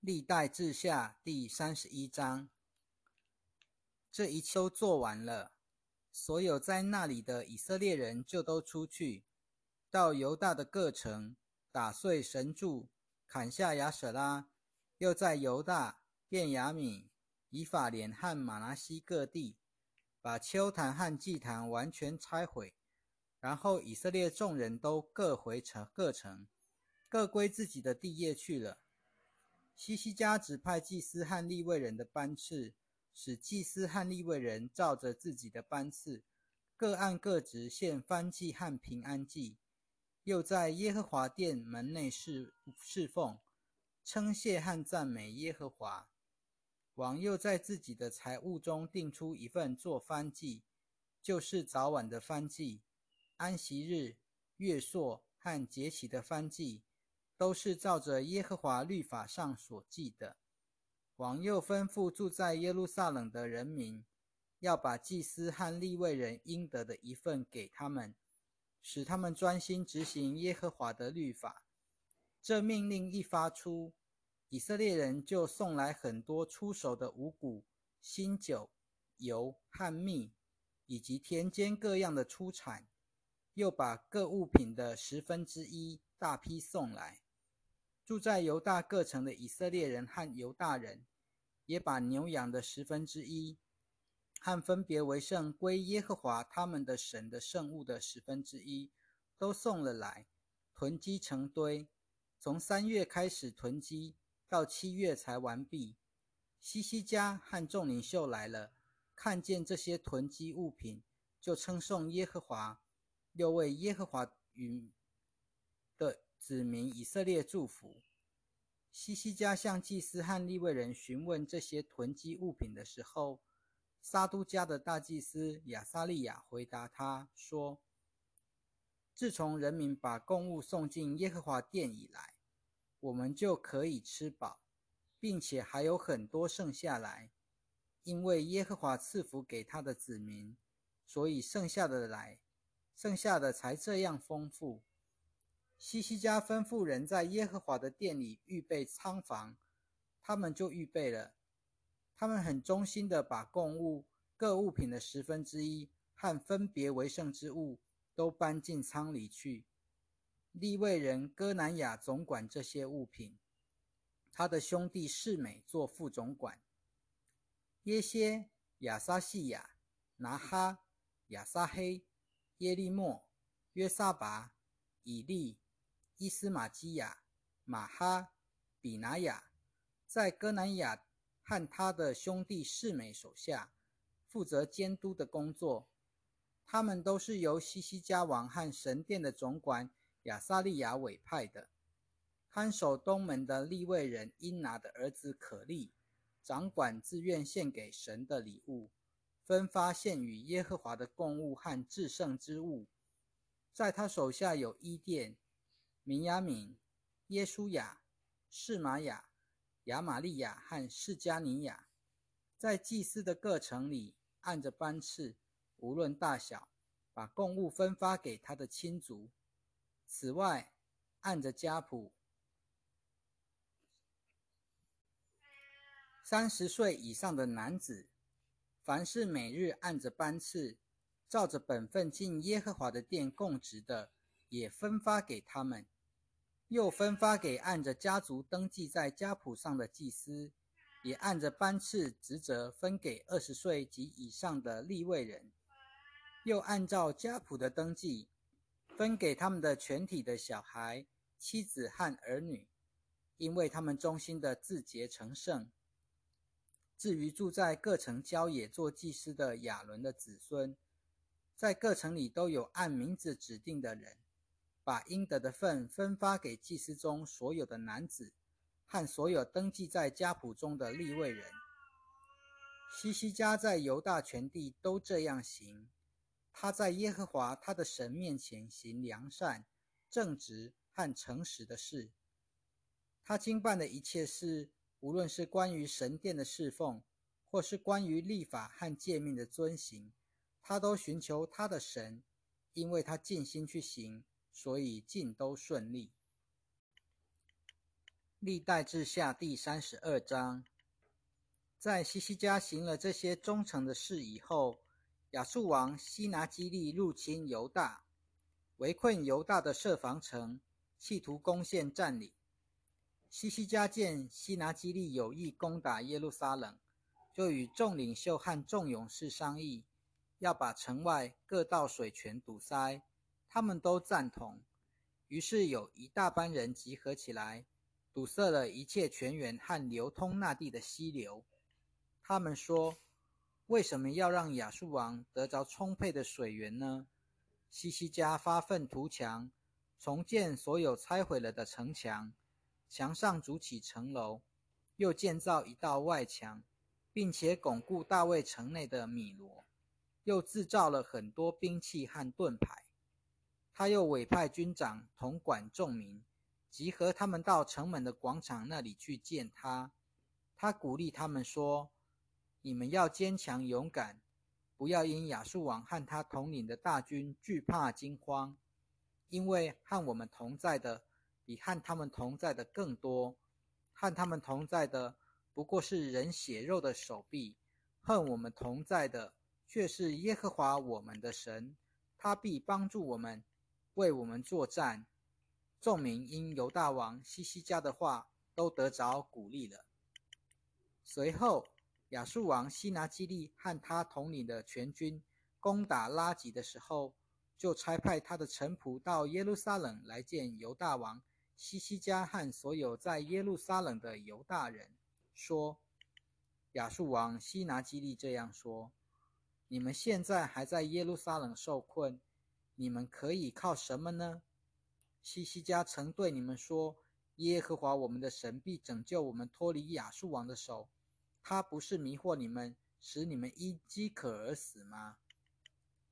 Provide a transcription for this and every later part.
历代志下第三十一章。这一秋做完了，所有在那里的以色列人就都出去，到犹大的各城，打碎神柱，砍下亚舍拉，又在犹大、便雅悯、以法莲和马拿西各地，把丘坛和祭坛完全拆毁。然后以色列众人都各回城各城，各归自己的地业去了。西西家指派祭司和立位人的班次，使祭司和立位人照着自己的班次，各按各职献燔祭和平安祭，又在耶和华殿门内侍侍奉，称谢和赞美耶和华。王又在自己的财物中定出一份做燔祭，就是早晚的燔祭。安息日、月朔和节期的番祭，都是照着耶和华律法上所记的。王又吩咐住在耶路撒冷的人民，要把祭司和立位人应得的一份给他们，使他们专心执行耶和华的律法。这命令一发出，以色列人就送来很多出手的五谷、新酒、油和蜜，以及田间各样的出产。又把各物品的十分之一大批送来。住在犹大各城的以色列人和犹大人，也把牛羊的十分之一，和分别为圣归耶和华他们的神的圣物的十分之一，都送了来，囤积成堆。从三月开始囤积，到七月才完毕。西西家和众领袖来了，看见这些囤积物品，就称颂耶和华。又为耶和华与的子民以色列祝福。西西家向祭司和利未人询问这些囤积物品的时候，撒都家的大祭司亚撒利亚回答他说：“自从人民把供物送进耶和华殿以来，我们就可以吃饱，并且还有很多剩下来，因为耶和华赐福给他的子民，所以剩下的来。”剩下的才这样丰富。西西家吩咐人在耶和华的殿里预备仓房，他们就预备了。他们很忠心的把供物各物品的十分之一和分别为圣之物都搬进仓里去。利未人哥南雅总管这些物品，他的兄弟世美做副总管。耶歇、亚撒细亚、拿哈、亚撒黑。耶利莫、约沙拔、以利、伊斯玛基亚、马哈、比拿雅，在哥南雅和他的兄弟世美手下，负责监督的工作。他们都是由西西家王和神殿的总管亚撒利亚委派的。看守东门的利未人因拿的儿子可利，掌管自愿献给神的礼物。分发献与耶和华的供物和至圣之物，在他手下有伊甸、明亚敏、耶稣亚、士玛雅、亚玛利亚和释迦尼亚，在祭司的各城里按着班次，无论大小，把供物分发给他的亲族。此外，按着家谱，三十岁以上的男子。凡是每日按着班次，照着本分进耶和华的殿供职的，也分发给他们；又分发给按着家族登记在家谱上的祭司，也按着班次职责分给二十岁及以上的立位人；又按照家谱的登记，分给他们的全体的小孩、妻子和儿女，因为他们忠心的自洁成圣。至于住在各城郊野做祭司的亚伦的子孙，在各城里都有按名字指定的人，把应得的份分发给祭司中所有的男子和所有登记在家谱中的立位人。西西家在犹大全地都这样行，他在耶和华他的神面前行良善、正直和诚实的事。他经办的一切事。无论是关于神殿的侍奉，或是关于立法和诫命的遵行，他都寻求他的神，因为他尽心去行，所以尽都顺利。历代志下第三十二章，在西西家行了这些忠诚的事以后，亚述王西拿基利入侵犹大，围困犹大的设防城，企图攻陷占领。西西家见西拿基利有意攻打耶路撒冷，就与众领袖和众勇士商议，要把城外各道水泉堵塞。他们都赞同，于是有一大班人集合起来。堵塞了一切泉源和流通那地的溪流。他们说：“为什么要让亚述王得着充沛的水源呢？”西西家发愤图强，重建所有拆毁了的城墙，墙上筑起城楼，又建造一道外墙，并且巩固大卫城内的米罗，又制造了很多兵器和盾牌。他又委派军长统管众民。集合他们到城门的广场那里去见他。他鼓励他们说：“你们要坚强勇敢，不要因亚述王和他统领的大军惧怕惊慌，因为和我们同在的比和他们同在的更多。和他们同在的不过是人血肉的手臂，和我们同在的却是耶和华我们的神，他必帮助我们，为我们作战。”众民因犹大王西西家的话，都得着鼓励了。随后，亚述王西拿基利和他统领的全军攻打拉吉的时候，就差派他的臣仆到耶路撒冷来见犹大王西西家和所有在耶路撒冷的犹大人，说：“亚述王西拿基利这样说：你们现在还在耶路撒冷受困，你们可以靠什么呢？”西西家曾对你们说：“耶和华我们的神必拯救我们脱离亚述王的手。他不是迷惑你们，使你们因饥渴而死吗？”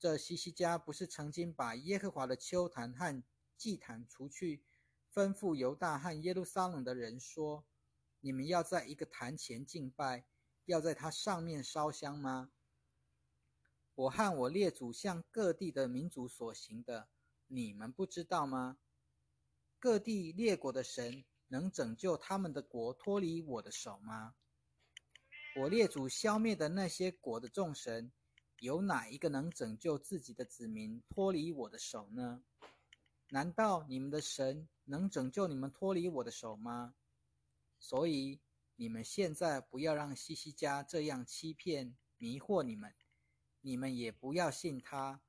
这西西家不是曾经把耶和华的秋坛和祭坛除去，吩咐犹大和耶路撒冷的人说：“你们要在一个坛前敬拜，要在它上面烧香吗？”我和我列祖向各地的民族所行的，你们不知道吗？各地列国的神能拯救他们的国脱离我的手吗？我列祖消灭的那些国的众神，有哪一个能拯救自己的子民脱离我的手呢？难道你们的神能拯救你们脱离我的手吗？所以你们现在不要让西西家这样欺骗迷惑你们，你们也不要信他，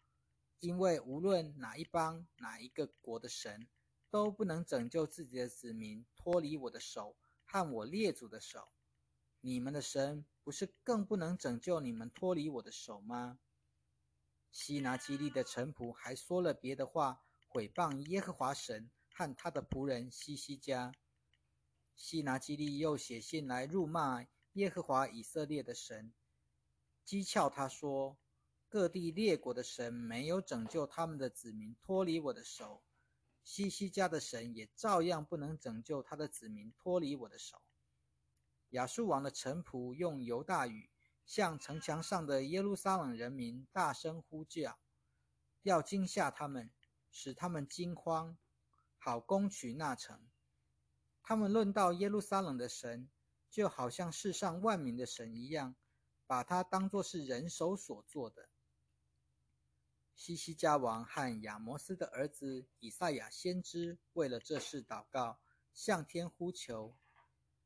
因为无论哪一邦哪一个国的神。都不能拯救自己的子民脱离我的手和我列祖的手，你们的神不是更不能拯救你们脱离我的手吗？西拿基利的臣仆还说了别的话，毁谤耶和华神和他的仆人西西家。西拿基利又写信来辱骂耶和华以色列的神，讥诮他说：各地列国的神没有拯救他们的子民脱离我的手。西西家的神也照样不能拯救他的子民脱离我的手。亚述王的臣仆用犹大语向城墙上的耶路撒冷人民大声呼叫，要惊吓他们，使他们惊慌，好攻取那城。他们论到耶路撒冷的神，就好像世上万民的神一样，把他当作是人手所做的。西西家王和亚摩斯的儿子以赛亚先知为了这事祷告，向天呼求，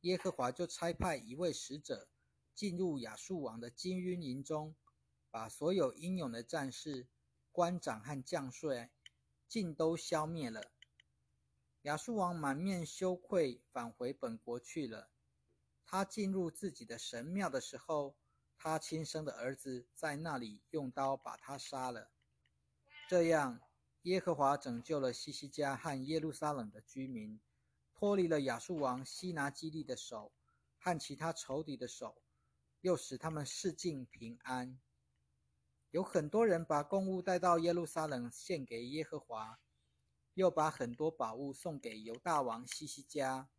耶和华就差派一位使者进入亚述王的金晕营中，把所有英勇的战士、官长和将帅尽都消灭了。亚述王满面羞愧，返回本国去了。他进入自己的神庙的时候，他亲生的儿子在那里用刀把他杀了。这样，耶和华拯救了西西家和耶路撒冷的居民，脱离了亚述王西拿基利的手和其他仇敌的手，又使他们世境平安。有很多人把公物带到耶路撒冷献给耶和华，又把很多宝物送给犹大王西西家。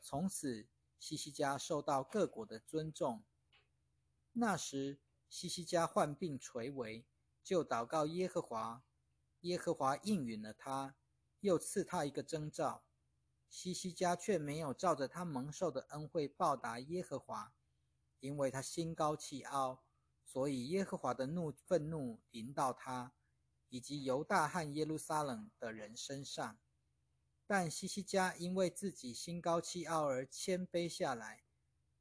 从此，西西家受到各国的尊重。那时，西西家患病垂危。就祷告耶和华，耶和华应允了他，又赐他一个征兆。西西家却没有照着他蒙受的恩惠报答耶和华，因为他心高气傲，所以耶和华的怒愤怒临到他，以及犹大和耶路撒冷的人身上。但西西家因为自己心高气傲而谦卑下来，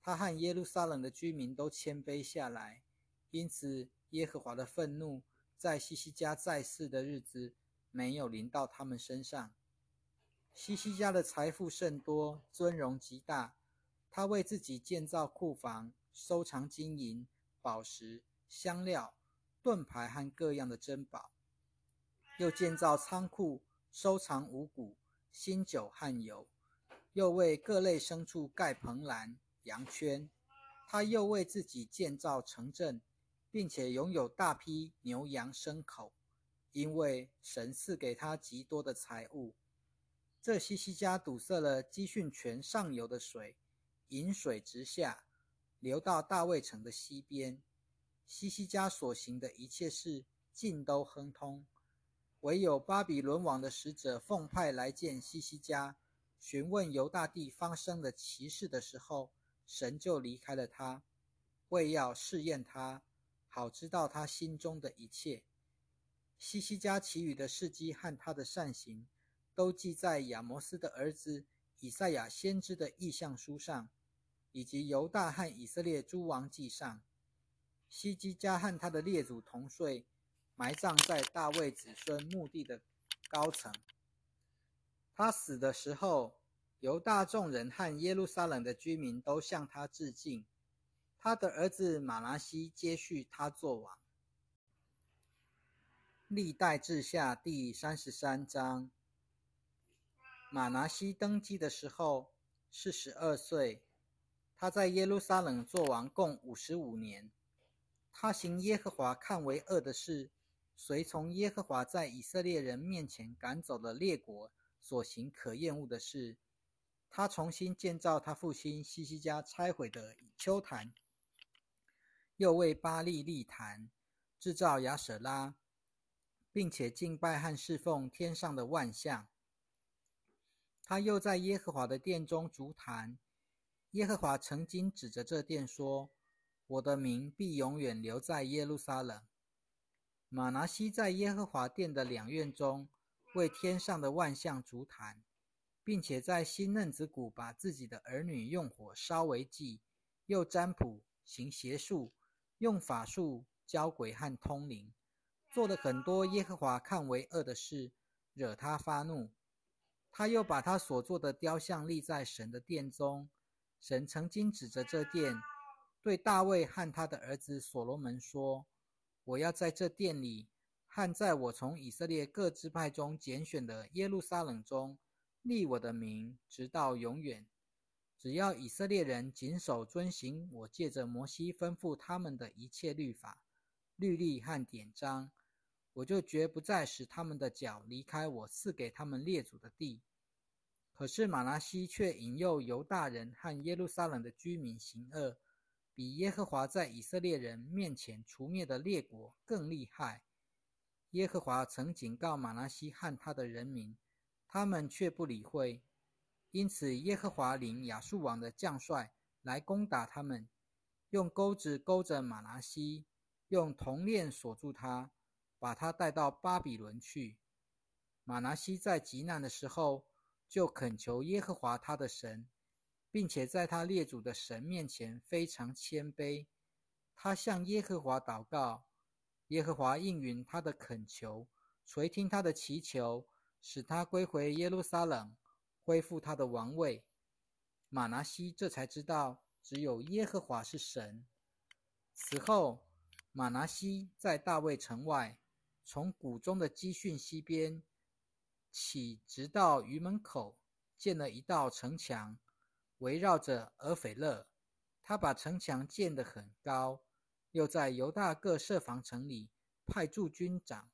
他和耶路撒冷的居民都谦卑下来，因此耶和华的愤怒在西西家在世的日子没有临到他们身上。西西家的财富甚多，尊荣极大。他为自己建造库房，收藏金银、宝石、香料、盾牌和各样的珍宝；又建造仓库，收藏五谷、新酒和油；又为各类牲畜盖棚栏、羊圈。他又为自己建造城镇，并且拥有大批牛羊牲口，因为神赐给他极多的财物。这西西家堵塞了基训泉上游的水，引水直下，流到大卫城的西边。西西家所行的一切事尽都亨通，唯有巴比伦王的使者奉派来见西西家，询问犹大地发生的奇事的时候，神就离开了他，为要试验他，好知道他心中的一切。西西家其余的事迹和他的善行。都记在亚摩斯的儿子以赛亚先知的意象书上，以及犹大和以色列诸王记上。西基加和他的列祖同睡，埋葬在大卫子孙墓地的高层。他死的时候，犹大众人和耶路撒冷的居民都向他致敬。他的儿子马拉西接续他做王。历代志下第三十三章。马拿西登基的时候四十二岁，他在耶路撒冷做王共五十五年。他行耶和华看为恶的事，随从耶和华在以色列人面前赶走了列国所行可厌恶的事。他重新建造他父亲西西家拆毁的丘坛，又为巴利利坛制造亚舍拉，并且敬拜和侍奉天上的万象。他又在耶和华的殿中足坛。耶和华曾经指着这殿说：“我的名必永远留在耶路撒冷。”马拿西在耶和华殿的两院中为天上的万象足坛，并且在新嫩子谷把自己的儿女用火烧为祭，又占卜行邪术，用法术教鬼和通灵，做了很多耶和华看为恶的事，惹他发怒。他又把他所做的雕像立在神的殿中。神曾经指着这殿，对大卫和他的儿子所罗门说：“我要在这殿里，和在我从以色列各支派中拣选的耶路撒冷中，立我的名，直到永远。只要以色列人谨守遵行我借着摩西吩咐他们的一切律法、律例和典章。”我就绝不再使他们的脚离开我赐给他们列祖的地。可是马拉西却引诱犹大人和耶路撒冷的居民行恶，比耶和华在以色列人面前除灭的列国更厉害。耶和华曾警告马拉西和他的人民，他们却不理会。因此，耶和华领亚述王的将帅来攻打他们，用钩子勾着马拉西，用铜链锁住他。把他带到巴比伦去。马拿西在极难的时候，就恳求耶和华他的神，并且在他列祖的神面前非常谦卑。他向耶和华祷告，耶和华应允他的恳求，垂听他的祈求，使他归回耶路撒冷，恢复他的王位。马拿西这才知道，只有耶和华是神。此后，马拿西在大卫城外。从谷中的基训西边起，直到鱼门口，建了一道城墙，围绕着俄斐勒。他把城墙建得很高，又在犹大各设防城里派驻军长，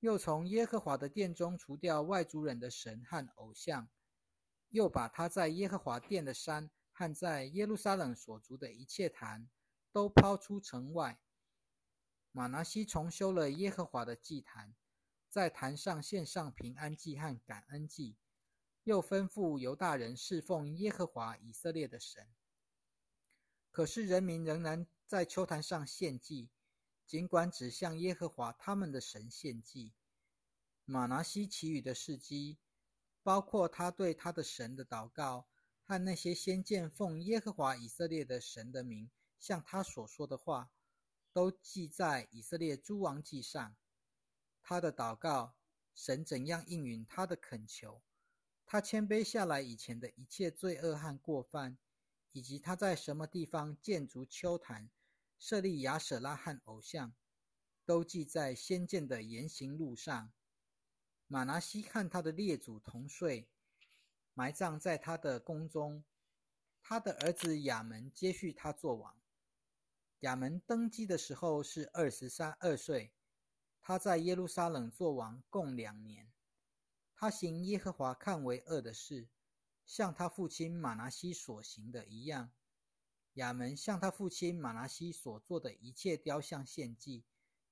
又从耶和华的殿中除掉外族人的神和偶像，又把他在耶和华殿的山和在耶路撒冷所筑的一切坛都抛出城外。马拿西重修了耶和华的祭坛，在坛上献上平安祭和感恩祭，又吩咐犹大人侍奉耶和华以色列的神。可是人民仍然在秋坛上献祭，尽管只向耶和华他们的神献祭。马拿西其余的事迹，包括他对他的神的祷告和那些先见奉耶和华以色列的神的名向他所说的话，都记在以色列诸王记上。他的祷告，神怎样应允他的恳求？他谦卑下来以前的一切罪恶和过犯，以及他在什么地方建筑丘坛、设立亚舍拉和偶像，都记在先见的言行录上。马拿西和他的列祖同睡，埋葬在他的宫中。他的儿子亚门接续他做王。亚门登基的时候是二十三二岁，他在耶路撒冷做王共两年。他行耶和华看为恶的事，像他父亲马拿西所行的一样。亚门向他父亲马拿西所做的一切雕像献祭，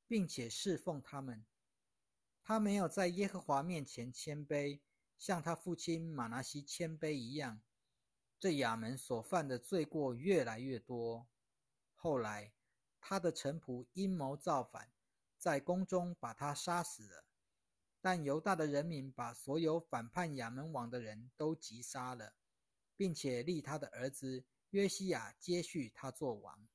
并且侍奉他们。他没有在耶和华面前谦卑，像他父亲马拿西谦卑一样。这亚门所犯的罪过越来越多。后来，他的臣仆阴谋造反，在宫中把他杀死了。但犹大的人民把所有反叛亚门王的人都击杀了，并且立他的儿子约西亚接续他做王。